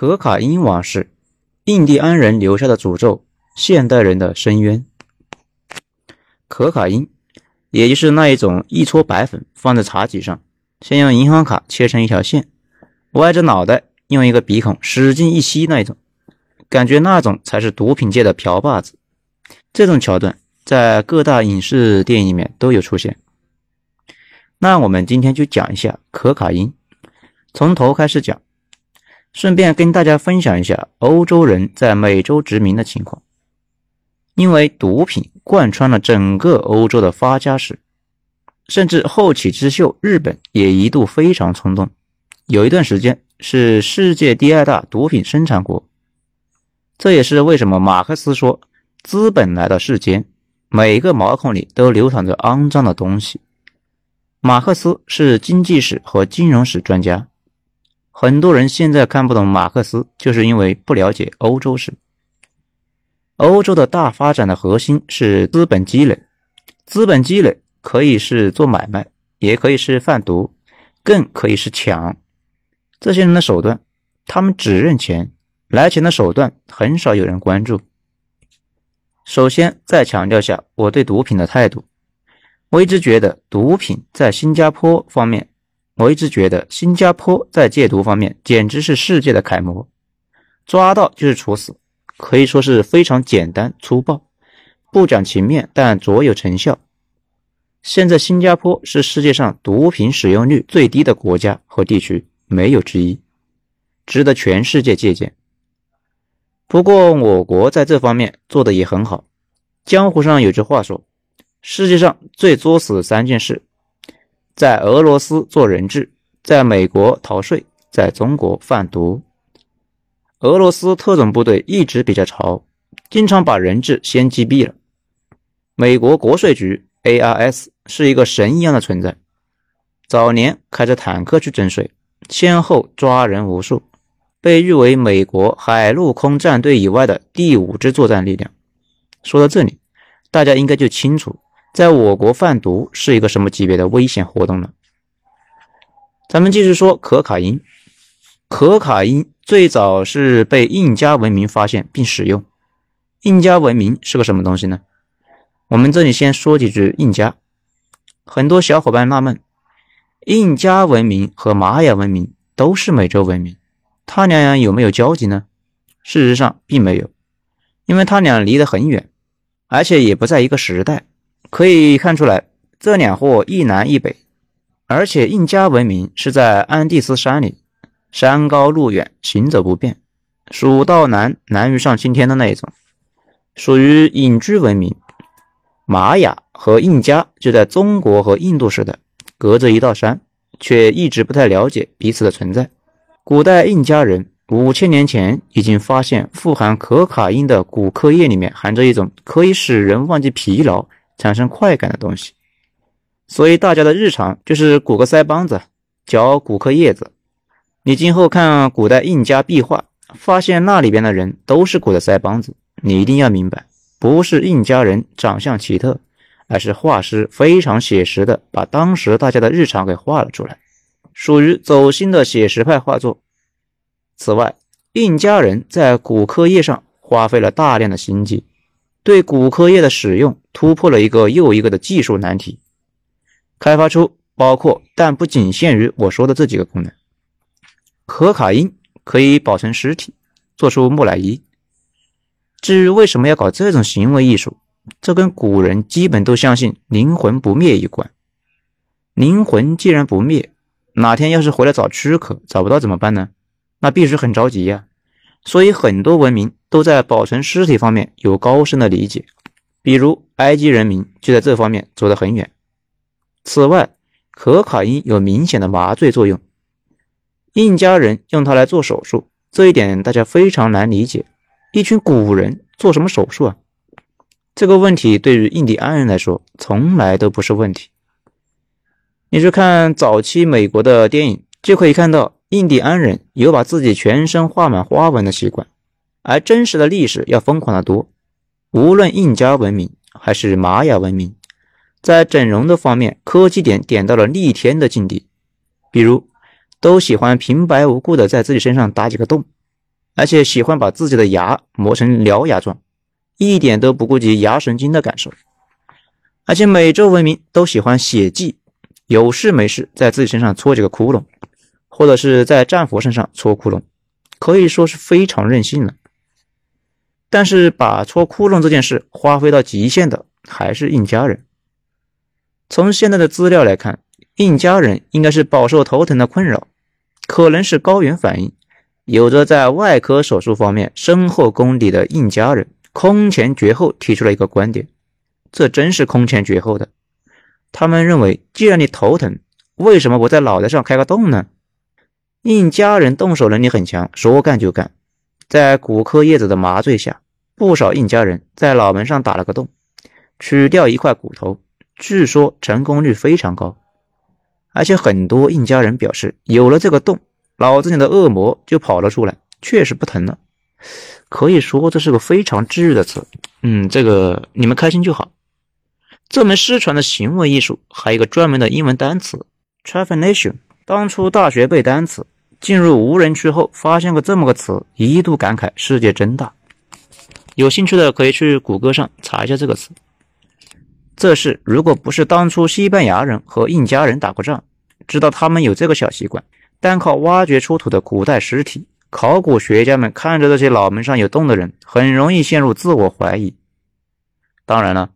可卡因往事，印第安人留下的诅咒，现代人的深渊。可卡因，也就是那一种一撮白粉放在茶几上，先用银行卡切成一条线，歪着脑袋用一个鼻孔使劲一吸那一种，感觉那种才是毒品界的瓢把子。这种桥段在各大影视电影里面都有出现。那我们今天就讲一下可卡因，从头开始讲。顺便跟大家分享一下欧洲人在美洲殖民的情况，因为毒品贯穿了整个欧洲的发家史，甚至后起之秀日本也一度非常冲动，有一段时间是世界第二大毒品生产国。这也是为什么马克思说，资本来到世间，每个毛孔里都流淌着肮脏的东西。马克思是经济史和金融史专家。很多人现在看不懂马克思，就是因为不了解欧洲史。欧洲的大发展的核心是资本积累，资本积累可以是做买卖，也可以是贩毒，更可以是抢。这些人的手段，他们只认钱，来钱的手段很少有人关注。首先，再强调下我对毒品的态度，我一直觉得毒品在新加坡方面。我一直觉得新加坡在戒毒方面简直是世界的楷模，抓到就是处死，可以说是非常简单粗暴，不讲情面，但卓有成效。现在新加坡是世界上毒品使用率最低的国家和地区，没有之一，值得全世界借鉴。不过我国在这方面做的也很好。江湖上有句话说，世界上最作死的三件事。在俄罗斯做人质，在美国逃税，在中国贩毒。俄罗斯特种部队一直比较潮，经常把人质先击毙了。美国国税局 ARS 是一个神一样的存在，早年开着坦克去征税，先后抓人无数，被誉为美国海陆空战队以外的第五支作战力量。说到这里，大家应该就清楚。在我国贩毒是一个什么级别的危险活动呢？咱们继续说可卡因。可卡因最早是被印加文明发现并使用。印加文明是个什么东西呢？我们这里先说几句印加。很多小伙伴纳闷，印加文明和玛雅文明都是美洲文明，它俩有没有交集呢？事实上并没有，因为它俩离得很远，而且也不在一个时代。可以看出来，这两货一南一北，而且印加文明是在安第斯山里，山高路远，行走不便，蜀道难，难于上青天的那一种，属于隐居文明。玛雅和印加就在中国和印度似的，隔着一道山，却一直不太了解彼此的存在。古代印加人五千年前已经发现富含可卡因的骨科液里面含着一种可以使人忘记疲劳。产生快感的东西，所以大家的日常就是鼓个腮帮子，嚼骨科叶子。你今后看古代印加壁画，发现那里边的人都是鼓的腮帮子，你一定要明白，不是印加人长相奇特，而是画师非常写实的把当时大家的日常给画了出来，属于走心的写实派画作。此外，印加人在骨科叶上花费了大量的心机。对骨科液的使用突破了一个又一个的技术难题，开发出包括但不仅限于我说的这几个功能。可卡因可以保存尸体，做出木乃伊。至于为什么要搞这种行为艺术，这跟古人基本都相信灵魂不灭有关。灵魂既然不灭，哪天要是回来找躯壳找不到怎么办呢？那必须很着急呀。所以很多文明都在保存尸体方面有高深的理解，比如埃及人民就在这方面走得很远。此外，可卡因有明显的麻醉作用，印加人用它来做手术，这一点大家非常难理解。一群古人做什么手术啊？这个问题对于印第安人来说从来都不是问题。你去看早期美国的电影，就可以看到。印第安人有把自己全身画满花纹的习惯，而真实的历史要疯狂的多。无论印加文明还是玛雅文明，在整容的方面，科技点点到了逆天的境地。比如，都喜欢平白无故的在自己身上打几个洞，而且喜欢把自己的牙磨成獠牙状，一点都不顾及牙神经的感受。而且美洲文明都喜欢血迹，有事没事在自己身上戳几个窟窿，或者是在战俘身上戳窟窿，可以说是非常任性了。但是把戳窟窿这件事发挥到极限的还是印加人。从现在的资料来看，印加人应该是饱受头疼的困扰，可能是高原反应。有着在外科手术方面深厚功底的印加人空前绝后提出了一个观点，这真是空前绝后的。他们认为，既然你头疼，为什么不在脑袋上开个洞呢？印加人动手能力很强，说干就干，在骨科叶子的麻醉下，不少印加人在脑门上打了个洞，取掉一块骨头。据说成功率非常高，而且很多印加人表示，有了这个洞，脑子里的恶魔就跑了出来，确实不疼了。可以说这是个非常治愈的词。嗯，这个你们开心就好。这门失传的行为艺术还有一个专门的英文单词 “trephination”。当初大学背单词，进入无人区后发现个这么个词，一度感慨世界真大。有兴趣的可以去谷歌上查一下这个词。这事如果不是当初西班牙人和印加人打过仗，知道他们有这个小习惯，单靠挖掘出土的古代尸体，考古学家们看着这些脑门上有洞的人，很容易陷入自我怀疑。当然了，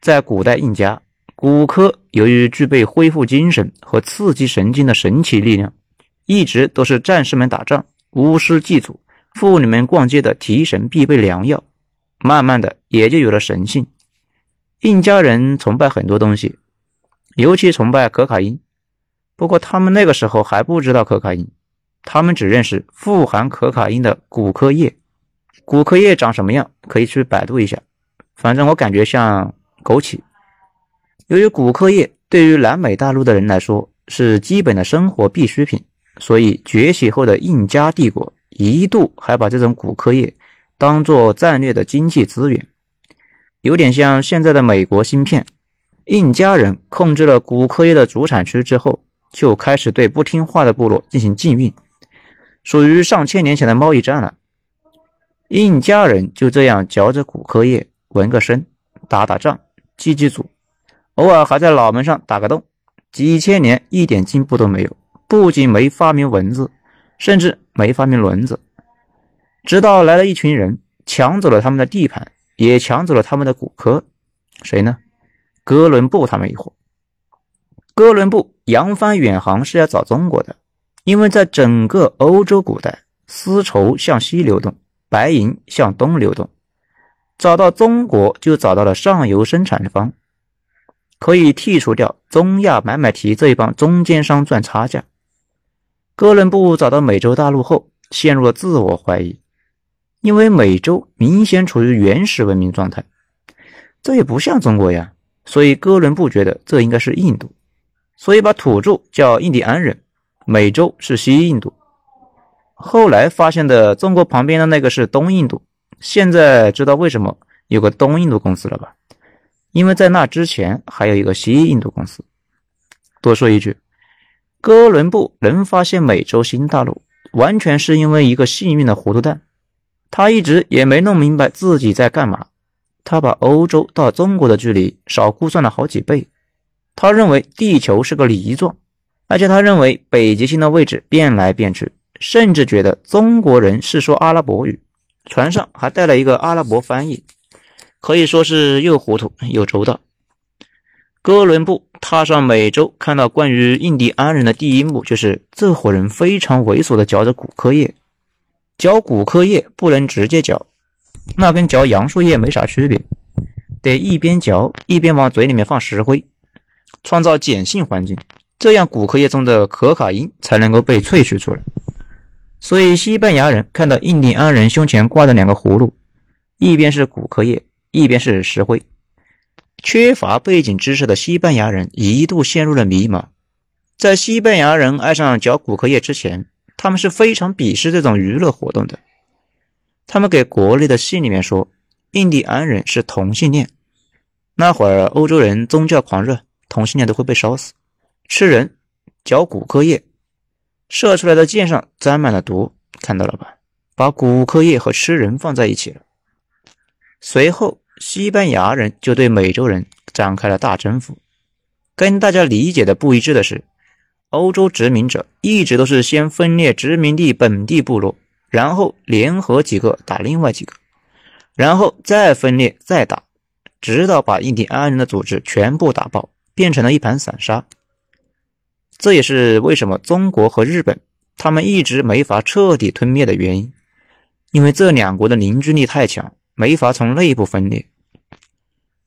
在古代印加，骨科由于具备恢复精神和刺激神经的神奇力量，一直都是战士们打仗、巫师祭祖、妇女们逛街的提神必备良药。慢慢的，也就有了神性。印加人崇拜很多东西，尤其崇拜可卡因。不过他们那个时候还不知道可卡因，他们只认识富含可卡因的骨科叶。骨科叶长什么样，可以去百度一下。反正我感觉像枸杞。由于骨科叶对于南美大陆的人来说是基本的生活必需品，所以崛起后的印加帝国一度还把这种骨科业当做战略的经济资源。有点像现在的美国芯片，印加人控制了骨科业的主产区之后，就开始对不听话的部落进行禁运，属于上千年前的贸易战了。印加人就这样嚼着骨科业，纹个身，打打仗，祭祭祖，偶尔还在脑门上打个洞，几千年一点进步都没有，不仅没发明文字，甚至没发明轮子，直到来了一群人，抢走了他们的地盘。也抢走了他们的骨科，谁呢？哥伦布他们一伙。哥伦布扬帆远航是要找中国的，因为在整个欧洲古代，丝绸向西流动，白银向东流动，找到中国就找到了上游生产方，可以剔除掉中亚买买提这一帮中间商赚差价。哥伦布找到美洲大陆后，陷入了自我怀疑。因为美洲明显处于原始文明状态，这也不像中国呀，所以哥伦布觉得这应该是印度，所以把土著叫印第安人，美洲是西印度。后来发现的中国旁边的那个是东印度，现在知道为什么有个东印度公司了吧？因为在那之前还有一个西印度公司。多说一句，哥伦布能发现美洲新大陆，完全是因为一个幸运的糊涂蛋。他一直也没弄明白自己在干嘛。他把欧洲到中国的距离少估算了好几倍。他认为地球是个梨状，而且他认为北极星的位置变来变去，甚至觉得中国人是说阿拉伯语。船上还带了一个阿拉伯翻译，可以说是又糊涂又周到。哥伦布踏上美洲，看到关于印第安人的第一幕，就是这伙人非常猥琐地嚼着骨科叶。嚼骨科叶不能直接嚼，那跟嚼杨树叶没啥区别，得一边嚼一边往嘴里面放石灰，创造碱性环境，这样骨科叶中的可卡因才能够被萃取出来。所以西班牙人看到印第安人胸前挂着两个葫芦，一边是骨科叶，一边是石灰，缺乏背景知识的西班牙人一度陷入了迷茫。在西班牙人爱上嚼骨科叶之前。他们是非常鄙视这种娱乐活动的。他们给国内的信里面说，印第安人是同性恋。那会儿欧洲人宗教狂热，同性恋都会被烧死。吃人，嚼骨科叶，射出来的箭上沾满了毒，看到了吧？把骨科业和吃人放在一起了。随后，西班牙人就对美洲人展开了大征服。跟大家理解的不一致的是，欧洲殖民者一直都是先分裂殖民地本地部落，然后联合几个打另外几个，然后再分裂再打，直到把印第安人的组织全部打爆，变成了一盘散沙。这也是为什么中国和日本他们一直没法彻底吞灭的原因，因为这两国的凝聚力太强，没法从内部分裂。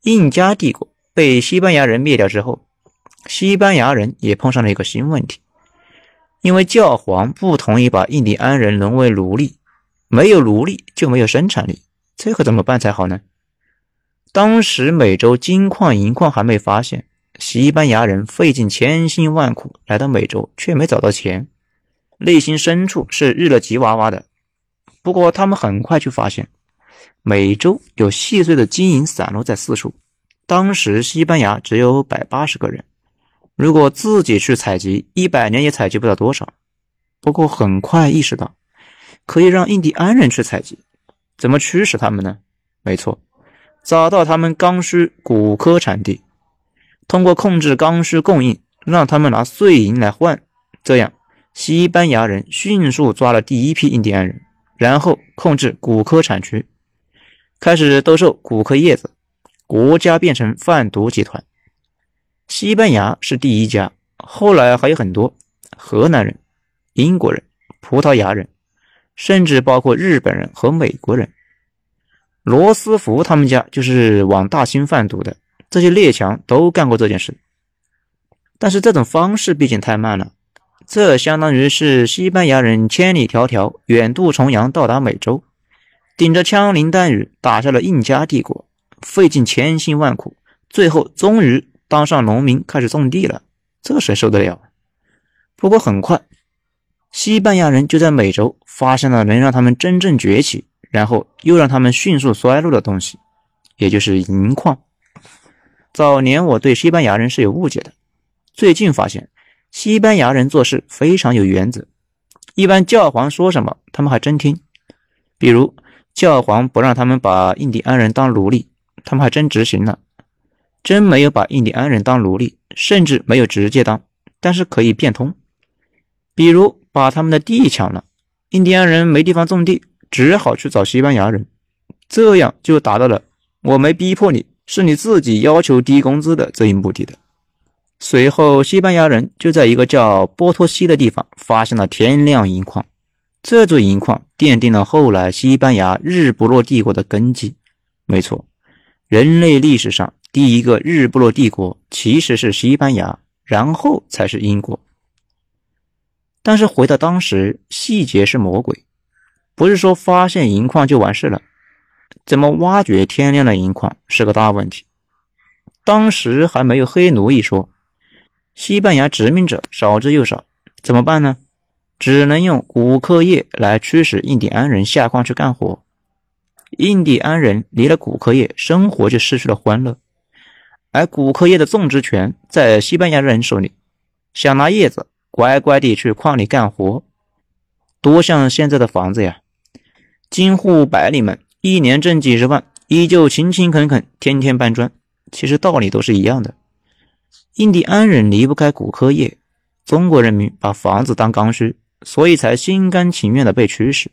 印加帝国被西班牙人灭掉之后。西班牙人也碰上了一个新问题，因为教皇不同意把印第安人沦为奴隶，没有奴隶就没有生产力，这可怎么办才好呢？当时美洲金矿银矿还没发现，西班牙人费尽千辛万苦来到美洲，却没找到钱，内心深处是日了吉娃娃的。不过他们很快就发现，每周有细碎的金银散落在四处，当时西班牙只有百八十个人。如果自己去采集，一百年也采集不到多少。不过很快意识到，可以让印第安人去采集。怎么驱使他们呢？没错，找到他们刚需骨科产地，通过控制刚需供应，让他们拿碎银来换。这样，西班牙人迅速抓了第一批印第安人，然后控制骨科产区，开始兜售骨科叶子，国家变成贩毒集团。西班牙是第一家，后来还有很多河南人、英国人、葡萄牙人，甚至包括日本人和美国人。罗斯福他们家就是往大兴贩毒的，这些列强都干过这件事。但是这种方式毕竟太慢了，这相当于是西班牙人千里迢迢远渡重洋到达美洲，顶着枪林弹雨打下了印加帝国，费尽千辛万苦，最后终于。当上农民开始种地了，这谁受得了？不过很快，西班牙人就在美洲发现了能让他们真正崛起，然后又让他们迅速衰落的东西，也就是银矿。早年我对西班牙人是有误解的，最近发现西班牙人做事非常有原则，一般教皇说什么，他们还真听。比如教皇不让他们把印第安人当奴隶，他们还真执行了。真没有把印第安人当奴隶，甚至没有直接当，但是可以变通。比如把他们的地抢了，印第安人没地方种地，只好去找西班牙人，这样就达到了我没逼迫你，是你自己要求低工资的这一目的的。随后，西班牙人就在一个叫波托西的地方发现了天亮银矿，这座银矿奠定了后来西班牙日不落帝国的根基。没错，人类历史上。第一个日不落帝国其实是西班牙，然后才是英国。但是回到当时，细节是魔鬼，不是说发现银矿就完事了，怎么挖掘天亮的银矿是个大问题。当时还没有黑奴一说，西班牙殖民者少之又少，怎么办呢？只能用骨科业来驱使印第安人下矿去干活。印第安人离了骨科业，生活就失去了欢乐。而骨科业的种植权在西班牙人手里，想拿叶子，乖乖地去矿里干活，多像现在的房子呀！京沪白领们一年挣几十万，依旧勤勤恳恳，天天搬砖。其实道理都是一样的。印第安人离不开骨科业，中国人民把房子当刚需，所以才心甘情愿的被驱使。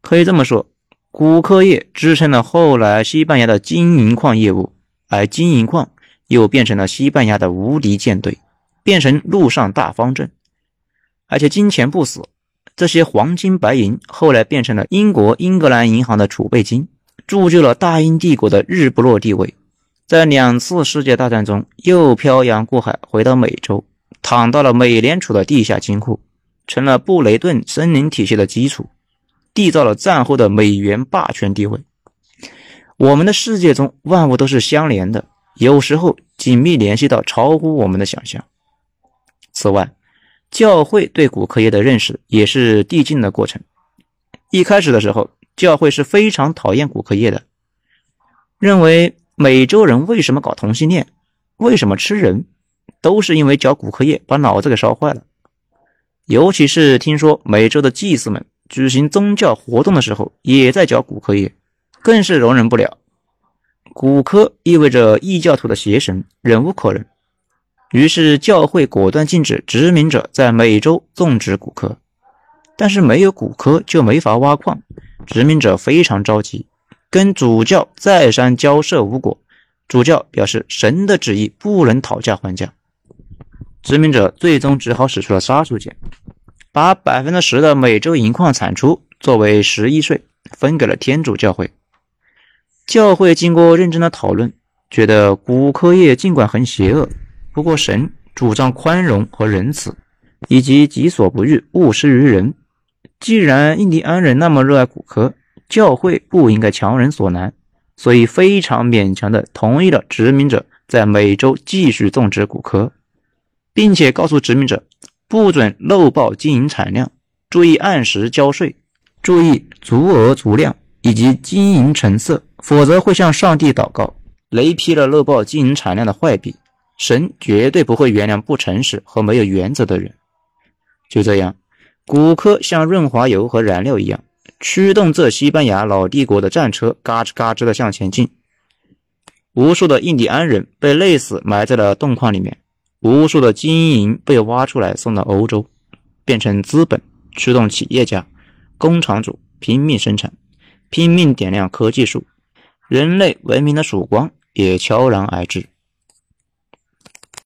可以这么说，骨科业支撑了后来西班牙的金银矿业务。而金银矿又变成了西班牙的无敌舰队，变成陆上大方阵，而且金钱不死，这些黄金白银后来变成了英国英格兰银行的储备金，铸就了大英帝国的日不落地位。在两次世界大战中，又漂洋过海回到美洲，躺到了美联储的地下金库，成了布雷顿森林体系的基础，缔造了战后的美元霸权地位。我们的世界中，万物都是相连的，有时候紧密联系到超乎我们的想象。此外，教会对骨科业的认识也是递进的过程。一开始的时候，教会是非常讨厌骨科业的，认为美洲人为什么搞同性恋，为什么吃人，都是因为嚼骨科业把脑子给烧坏了。尤其是听说美洲的祭司们举行宗教活动的时候也在嚼骨科叶，更是容忍不了。骨科意味着异教徒的邪神，忍无可忍。于是教会果断禁止殖民者在美洲种植骨科。但是没有骨科就没法挖矿，殖民者非常着急，跟主教再三交涉无果。主教表示神的旨意不能讨价还价，殖民者最终只好使出了杀手锏，把百分之十的美洲银矿产出作为十一税分给了天主教会。教会经过认真的讨论，觉得骨科业尽管很邪恶，不过神主张宽容和仁慈，以及己所不欲，勿施于人。既然印第安人那么热爱骨科，教会不应该强人所难，所以非常勉强的同意了殖民者在美洲继续种植骨科，并且告诉殖民者不准漏报经营产量，注意按时交税，注意足额足量以及经营成色。否则会向上帝祷告，雷劈了漏报经营产量的坏笔。神绝对不会原谅不诚实和没有原则的人。就这样，骨科像润滑油和燃料一样，驱动这西班牙老帝国的战车嘎吱嘎吱的向前进。无数的印第安人被累死埋在了洞矿里面，无数的金银被挖出来送到欧洲，变成资本驱动企业家、工厂主拼命生产，拼命点亮科技树。人类文明的曙光也悄然而至。